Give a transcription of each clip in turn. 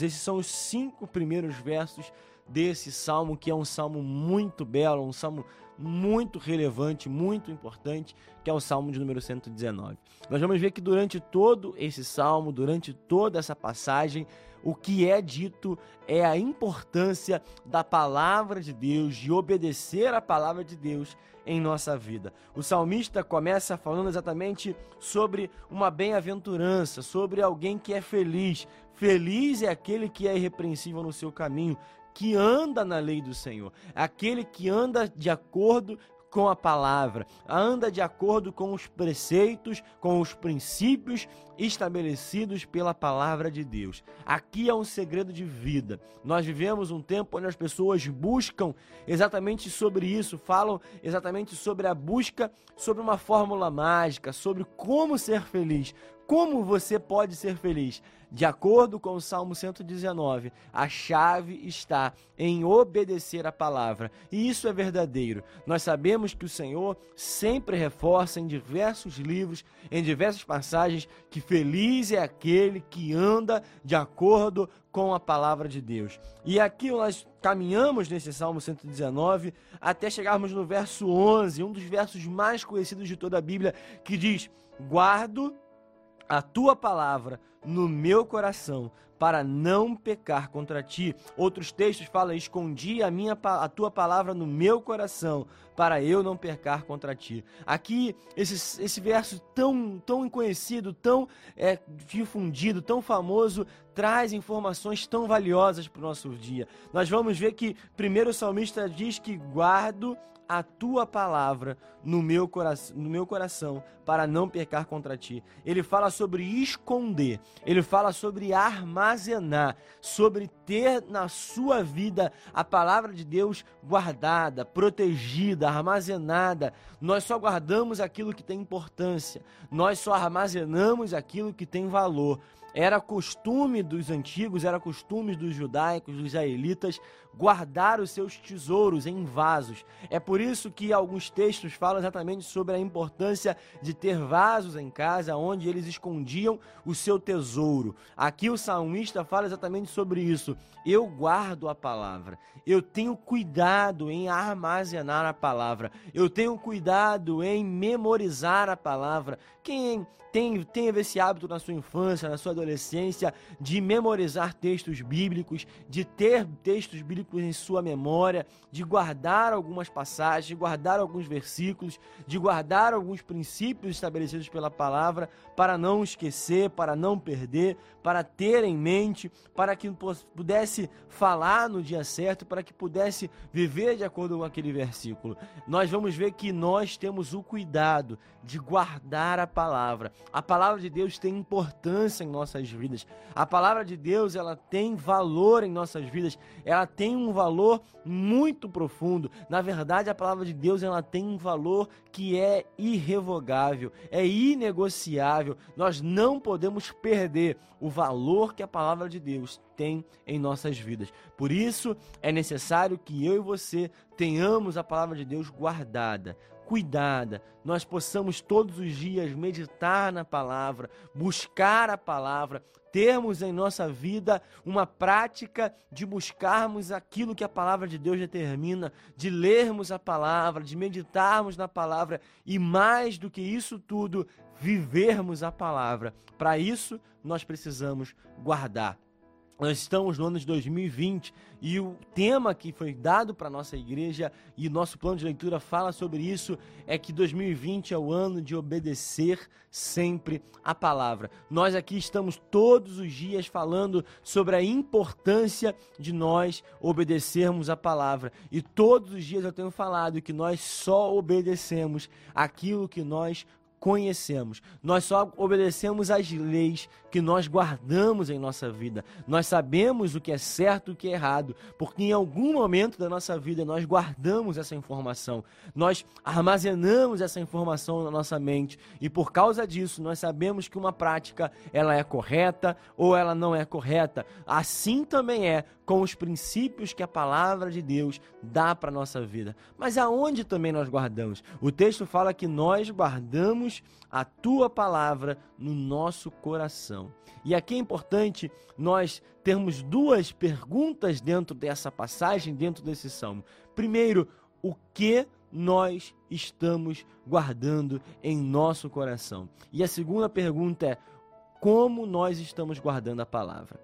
Esses são os cinco primeiros versos desse salmo, que é um salmo muito belo, um salmo muito relevante, muito importante, que é o salmo de número 119. Nós vamos ver que durante todo esse salmo, durante toda essa passagem, o que é dito é a importância da palavra de Deus, de obedecer a palavra de Deus em nossa vida. O salmista começa falando exatamente sobre uma bem-aventurança, sobre alguém que é feliz. Feliz é aquele que é irrepreensível no seu caminho, que anda na lei do Senhor, aquele que anda de acordo com a palavra, anda de acordo com os preceitos, com os princípios estabelecidos pela palavra de Deus. Aqui é um segredo de vida. Nós vivemos um tempo onde as pessoas buscam exatamente sobre isso, falam exatamente sobre a busca, sobre uma fórmula mágica, sobre como ser feliz, como você pode ser feliz? De acordo com o Salmo 119, a chave está em obedecer a palavra. E isso é verdadeiro. Nós sabemos que o Senhor sempre reforça em diversos livros, em diversas passagens, que feliz é aquele que anda de acordo com a palavra de Deus. E aqui nós caminhamos nesse Salmo 119 até chegarmos no verso 11, um dos versos mais conhecidos de toda a Bíblia, que diz: Guardo a tua palavra no meu coração para não pecar contra ti. Outros textos falam: escondi a minha a tua palavra no meu coração para eu não pecar contra ti. Aqui esse, esse verso tão tão conhecido, tão é, difundido, tão famoso traz informações tão valiosas para o nosso dia. Nós vamos ver que primeiro o salmista diz que guardo a tua palavra no meu, coração, no meu coração para não pecar contra ti. Ele fala sobre esconder, ele fala sobre armazenar, sobre ter na sua vida a palavra de Deus guardada, protegida, armazenada. Nós só guardamos aquilo que tem importância, nós só armazenamos aquilo que tem valor. Era costume dos antigos, era costume dos judaicos, dos israelitas, guardar os seus tesouros em vasos. É por isso que alguns textos falam exatamente sobre a importância de ter vasos em casa onde eles escondiam o seu tesouro. Aqui o salmista fala exatamente sobre isso. Eu guardo a palavra. Eu tenho cuidado em armazenar a palavra. Eu tenho cuidado em memorizar a palavra. Quem tem, teve esse hábito na sua infância, na sua adolescência, de memorizar textos bíblicos, de ter textos bíblicos em sua memória, de guardar algumas passagens, de guardar alguns versículos, de guardar alguns princípios estabelecidos pela palavra, para não esquecer, para não perder, para ter em mente, para que pudesse falar no dia certo, para que pudesse viver de acordo com aquele versículo. Nós vamos ver que nós temos o cuidado de guardar a palavra. A palavra de Deus tem importância em nossas vidas. A palavra de Deus, ela tem valor em nossas vidas. Ela tem um valor muito profundo. Na verdade, a palavra de Deus, ela tem um valor que é irrevogável, é inegociável. Nós não podemos perder o valor que a palavra de Deus tem em nossas vidas. Por isso, é necessário que eu e você tenhamos a palavra de Deus guardada, cuidada, nós possamos todos os dias meditar na palavra, buscar a palavra, termos em nossa vida uma prática de buscarmos aquilo que a palavra de Deus determina, de lermos a palavra, de meditarmos na palavra e mais do que isso tudo, vivermos a palavra. Para isso, nós precisamos guardar nós estamos no ano de 2020 e o tema que foi dado para nossa igreja e nosso plano de leitura fala sobre isso é que 2020 é o ano de obedecer sempre a palavra. Nós aqui estamos todos os dias falando sobre a importância de nós obedecermos a palavra e todos os dias eu tenho falado que nós só obedecemos aquilo que nós conhecemos. Nós só obedecemos às leis que nós guardamos em nossa vida. Nós sabemos o que é certo e o que é errado, porque em algum momento da nossa vida nós guardamos essa informação. Nós armazenamos essa informação na nossa mente e por causa disso nós sabemos que uma prática ela é correta ou ela não é correta. Assim também é com os princípios que a palavra de Deus dá para nossa vida. Mas aonde também nós guardamos? O texto fala que nós guardamos a tua palavra no nosso coração. E aqui é importante nós termos duas perguntas dentro dessa passagem, dentro desse salmo. Primeiro, o que nós estamos guardando em nosso coração? E a segunda pergunta é: como nós estamos guardando a palavra?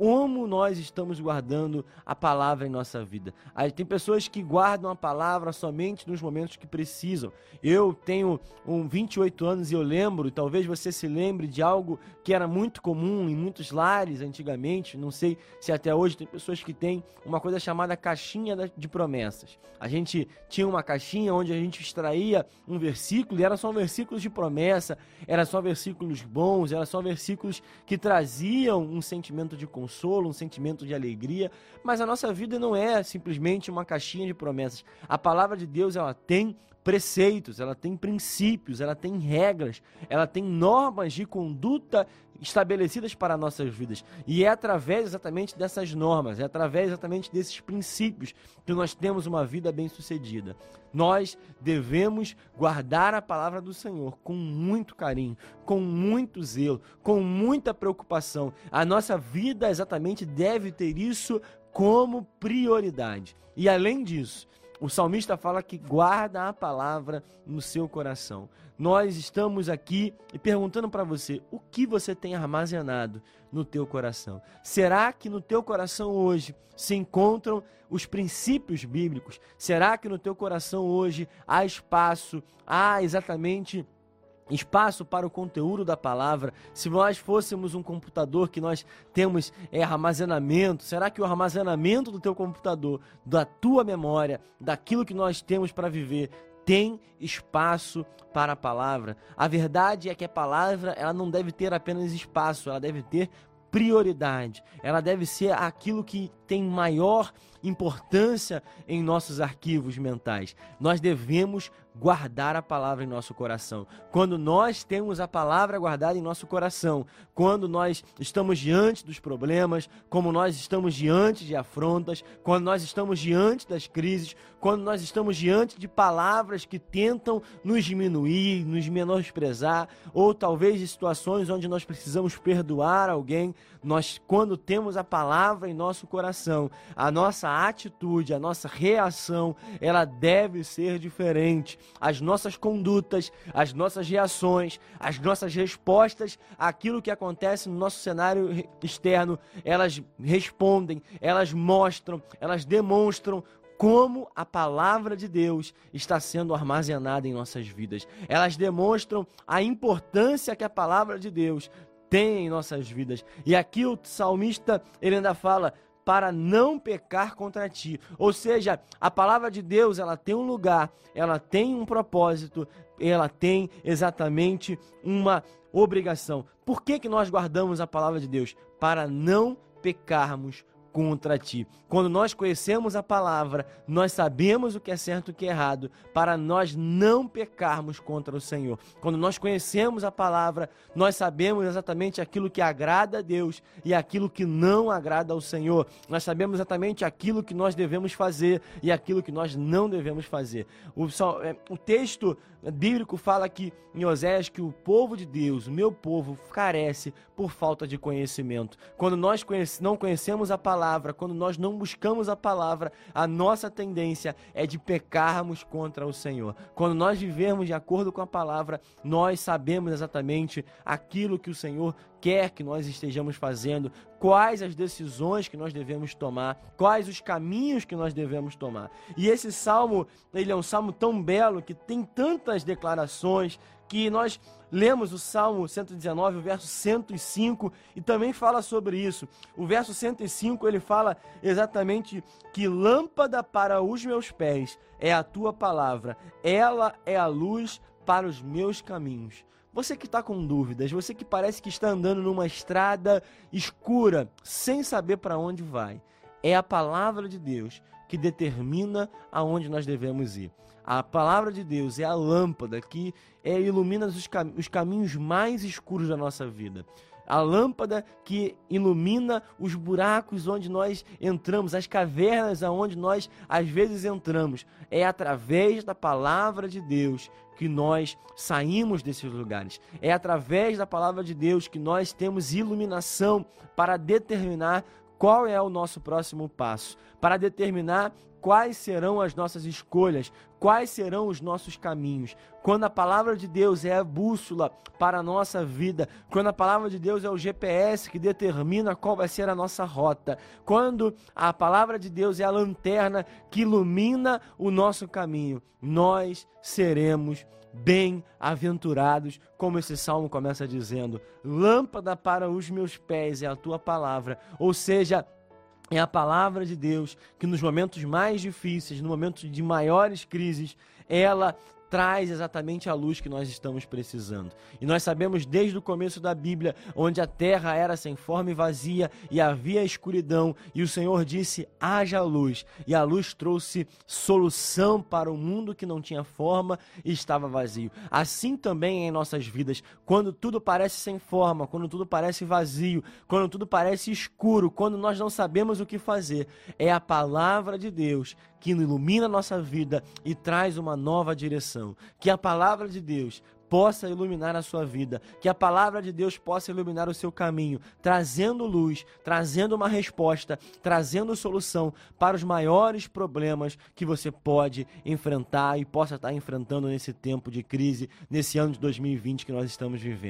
Como nós estamos guardando a palavra em nossa vida. Tem pessoas que guardam a palavra somente nos momentos que precisam. Eu tenho um 28 anos e eu lembro, talvez você se lembre de algo que era muito comum em muitos lares antigamente, não sei se até hoje tem pessoas que têm uma coisa chamada caixinha de promessas. A gente tinha uma caixinha onde a gente extraía um versículo e eram só versículos de promessa, eram só versículos bons, eram só versículos que traziam um sentimento de consolo consolo, um sentimento de alegria, mas a nossa vida não é simplesmente uma caixinha de promessas. A palavra de Deus, ela tem preceitos, ela tem princípios, ela tem regras, ela tem normas de conduta estabelecidas para nossas vidas. E é através exatamente dessas normas, é através exatamente desses princípios que nós temos uma vida bem-sucedida. Nós devemos guardar a palavra do Senhor com muito carinho, com muito zelo, com muita preocupação. A nossa vida exatamente deve ter isso como prioridade. E além disso, o salmista fala que guarda a palavra no seu coração. Nós estamos aqui e perguntando para você, o que você tem armazenado no teu coração? Será que no teu coração hoje se encontram os princípios bíblicos? Será que no teu coração hoje há espaço, há exatamente espaço para o conteúdo da palavra. Se nós fôssemos um computador que nós temos é, armazenamento, será que o armazenamento do teu computador, da tua memória, daquilo que nós temos para viver, tem espaço para a palavra? A verdade é que a palavra ela não deve ter apenas espaço, ela deve ter prioridade. Ela deve ser aquilo que tem maior importância em nossos arquivos mentais. Nós devemos guardar a palavra em nosso coração. Quando nós temos a palavra guardada em nosso coração, quando nós estamos diante dos problemas, como nós estamos diante de afrontas, quando nós estamos diante das crises, quando nós estamos diante de palavras que tentam nos diminuir, nos menosprezar, ou talvez de situações onde nós precisamos perdoar alguém, nós quando temos a palavra em nosso coração, a nossa atitude, a nossa reação, ela deve ser diferente. As nossas condutas, as nossas reações, as nossas respostas àquilo que acontece no nosso cenário externo, elas respondem, elas mostram, elas demonstram como a palavra de Deus está sendo armazenada em nossas vidas. Elas demonstram a importância que a palavra de Deus tem em nossas vidas. E aqui o salmista ele ainda fala: para não pecar contra ti. Ou seja, a palavra de Deus, ela tem um lugar, ela tem um propósito, ela tem exatamente uma obrigação. Por que, que nós guardamos a palavra de Deus? Para não pecarmos contra ti. Quando nós conhecemos a palavra, nós sabemos o que é certo e o que é errado, para nós não pecarmos contra o Senhor. Quando nós conhecemos a palavra, nós sabemos exatamente aquilo que agrada a Deus e aquilo que não agrada ao Senhor. Nós sabemos exatamente aquilo que nós devemos fazer e aquilo que nós não devemos fazer. O, é, o texto bíblico fala que em Oséias que o povo de Deus, o meu povo, carece por falta de conhecimento. Quando nós não conhecemos a palavra, quando nós não buscamos a palavra, a nossa tendência é de pecarmos contra o Senhor. Quando nós vivermos de acordo com a palavra, nós sabemos exatamente aquilo que o Senhor quer que nós estejamos fazendo, quais as decisões que nós devemos tomar, quais os caminhos que nós devemos tomar. E esse salmo, ele é um salmo tão belo que tem tantas declarações que nós lemos o Salmo 119, o verso 105, e também fala sobre isso. O verso 105 ele fala exatamente que lâmpada para os meus pés é a tua palavra, ela é a luz para os meus caminhos. Você que está com dúvidas, você que parece que está andando numa estrada escura, sem saber para onde vai, é a palavra de Deus que determina aonde nós devemos ir. A palavra de Deus é a lâmpada que é, ilumina os, cam os caminhos mais escuros da nossa vida. a lâmpada que ilumina os buracos onde nós entramos, as cavernas aonde nós às vezes entramos. É através da palavra de Deus que nós saímos desses lugares. É através da palavra de Deus que nós temos iluminação para determinar qual é o nosso próximo passo, para determinar quais serão as nossas escolhas, quais serão os nossos caminhos. Quando a palavra de Deus é a bússola para a nossa vida, quando a palavra de Deus é o GPS que determina qual vai ser a nossa rota, quando a palavra de Deus é a lanterna que ilumina o nosso caminho, nós seremos bem-aventurados, como esse salmo começa dizendo: lâmpada para os meus pés é a tua palavra, ou seja, é a palavra de Deus que nos momentos mais difíceis, no momento de maiores crises, ela traz exatamente a luz que nós estamos precisando. E nós sabemos desde o começo da Bíblia, onde a terra era sem forma e vazia e havia escuridão, e o Senhor disse: haja luz. E a luz trouxe solução para o mundo que não tinha forma e estava vazio. Assim também é em nossas vidas, quando tudo parece sem forma, quando tudo parece vazio, quando tudo parece escuro, quando nós não sabemos o que fazer, é a palavra de Deus que ilumina a nossa vida e traz uma nova direção. Que a palavra de Deus possa iluminar a sua vida, que a palavra de Deus possa iluminar o seu caminho, trazendo luz, trazendo uma resposta, trazendo solução para os maiores problemas que você pode enfrentar e possa estar enfrentando nesse tempo de crise, nesse ano de 2020 que nós estamos vivendo.